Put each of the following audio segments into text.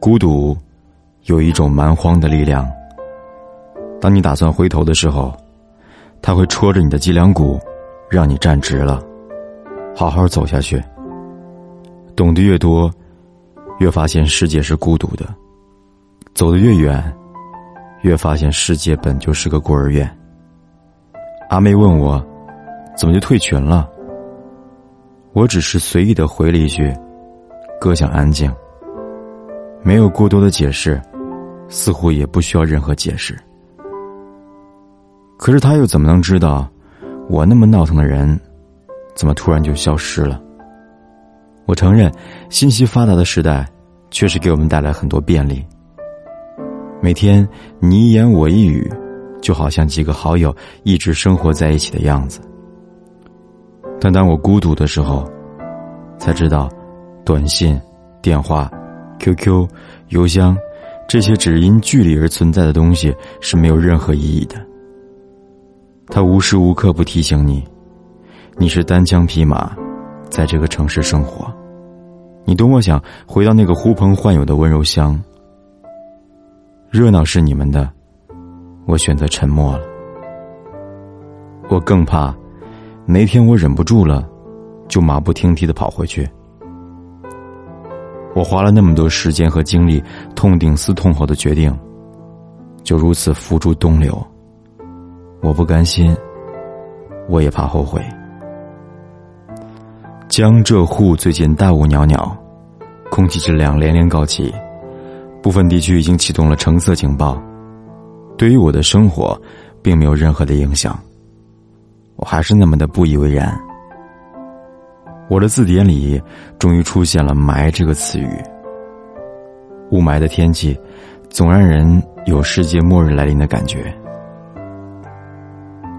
孤独有一种蛮荒的力量。当你打算回头的时候，他会戳着你的脊梁骨，让你站直了，好好走下去。懂得越多，越发现世界是孤独的；走得越远，越发现世界本就是个孤儿院。阿妹问我，怎么就退群了？我只是随意的回了一句：“哥想安静。”没有过多的解释，似乎也不需要任何解释。可是他又怎么能知道，我那么闹腾的人，怎么突然就消失了？我承认，信息发达的时代，确实给我们带来很多便利。每天你一言我一语，就好像几个好友一直生活在一起的样子。但当我孤独的时候，才知道，短信、电话。QQ、邮箱，这些只因距离而存在的东西是没有任何意义的。它无时无刻不提醒你，你是单枪匹马，在这个城市生活。你多么想回到那个呼朋唤友的温柔乡。热闹是你们的，我选择沉默了。我更怕，哪天我忍不住了，就马不停蹄的跑回去。我花了那么多时间和精力，痛定思痛后的决定，就如此付诸东流。我不甘心，我也怕后悔。江浙沪最近大雾袅袅，空气质量连连告急，部分地区已经启动了橙色警报。对于我的生活，并没有任何的影响，我还是那么的不以为然。我的字典里终于出现了“霾”这个词语。雾霾的天气，总让人有世界末日来临的感觉。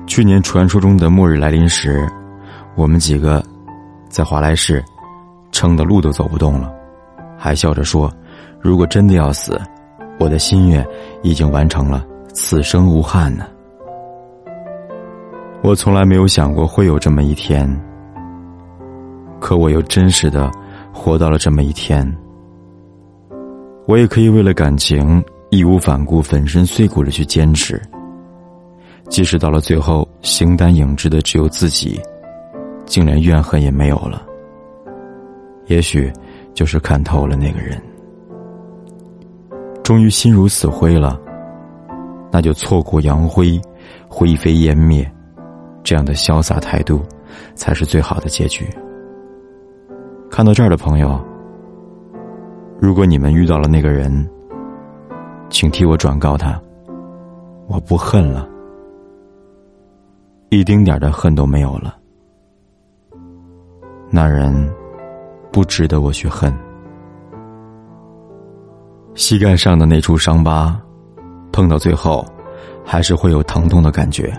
去年传说中的末日来临时，我们几个在华莱士撑的路都走不动了，还笑着说：“如果真的要死，我的心愿已经完成了，此生无憾呢。”我从来没有想过会有这么一天。可我又真实的活到了这么一天，我也可以为了感情义无反顾、粉身碎骨的去坚持，即使到了最后形单影只的只有自己，竟连怨恨也没有了。也许就是看透了那个人，终于心如死灰了，那就挫骨扬灰，灰飞烟灭，这样的潇洒态度，才是最好的结局。看到这儿的朋友，如果你们遇到了那个人，请替我转告他，我不恨了，一丁点的恨都没有了。那人不值得我去恨。膝盖上的那处伤疤，碰到最后，还是会有疼痛的感觉。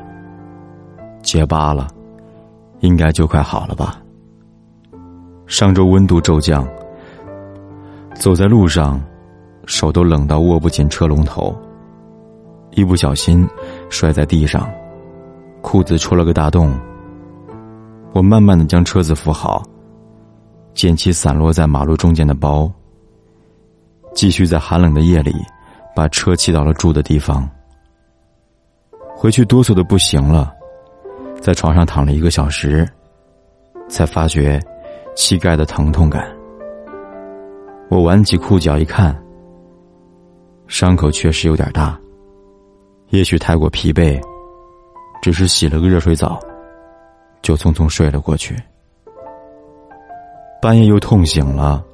结疤了，应该就快好了吧。上周温度骤降，走在路上，手都冷到握不紧车龙头。一不小心摔在地上，裤子戳了个大洞。我慢慢的将车子扶好，捡起散落在马路中间的包，继续在寒冷的夜里把车骑到了住的地方。回去哆嗦的不行了，在床上躺了一个小时，才发觉。膝盖的疼痛感，我挽起裤脚一看，伤口确实有点大。也许太过疲惫，只是洗了个热水澡，就匆匆睡了过去。半夜又痛醒了，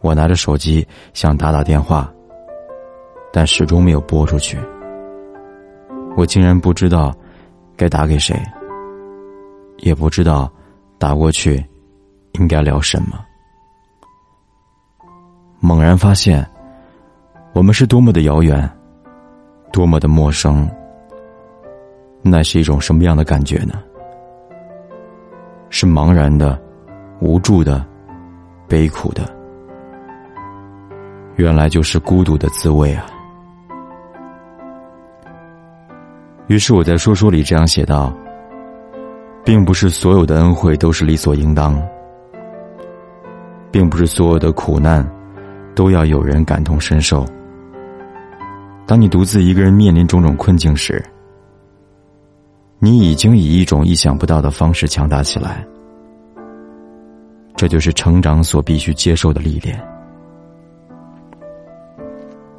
我拿着手机想打打电话，但始终没有拨出去。我竟然不知道该打给谁，也不知道打过去。应该聊什么？猛然发现，我们是多么的遥远，多么的陌生。那是一种什么样的感觉呢？是茫然的、无助的、悲苦的。原来就是孤独的滋味啊！于是我在说说里这样写道：并不是所有的恩惠都是理所应当。并不是所有的苦难都要有人感同身受。当你独自一个人面临种种困境时，你已经以一种意想不到的方式强大起来。这就是成长所必须接受的历练。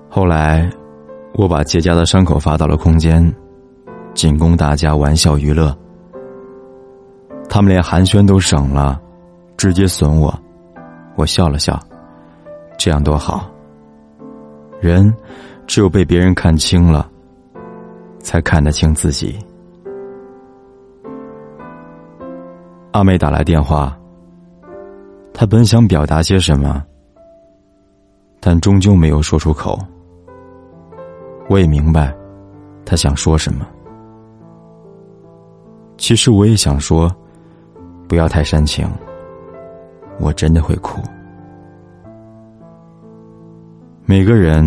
后来，我把结痂的伤口发到了空间，仅供大家玩笑娱乐。他们连寒暄都省了，直接损我。我笑了笑，这样多好。人只有被别人看清了，才看得清自己。阿妹打来电话。她本想表达些什么，但终究没有说出口。我也明白，她想说什么。其实我也想说，不要太煽情。我真的会哭。每个人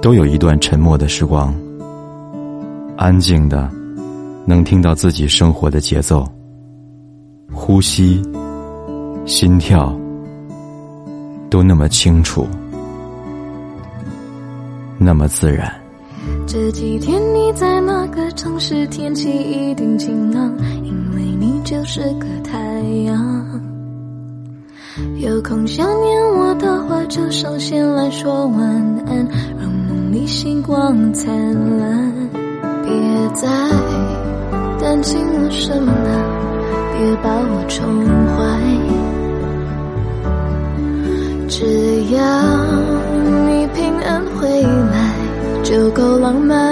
都有一段沉默的时光，安静的，能听到自己生活的节奏，呼吸。心跳都那么清楚，那么自然。这几天你在那个城市，天气一定晴朗，因为你就是个太阳。有空想念我的话，就上线来说晚安，让梦里星光灿烂。别再担心我什么了，别把我宠坏。只要你平安回来，就够浪漫。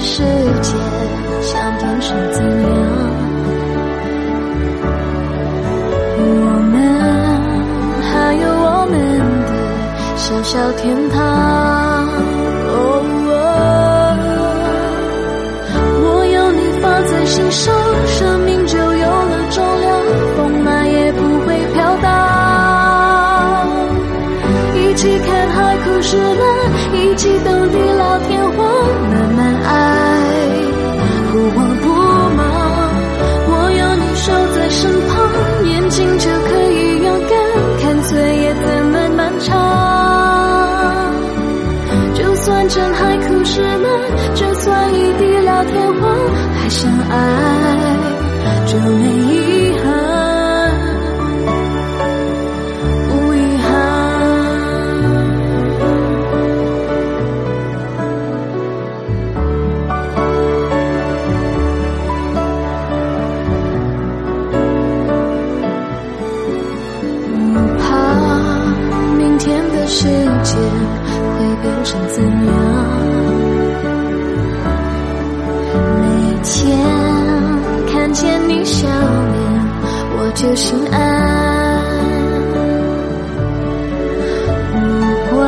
世界想变成怎样，我们还有我们的小小天堂。哦我要你放在心上，什么爱就没遗憾，无遗憾。不怕明天的世界会变成怎？你笑脸，我就心安。不管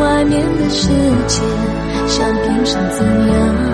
外面的世界想变成怎样。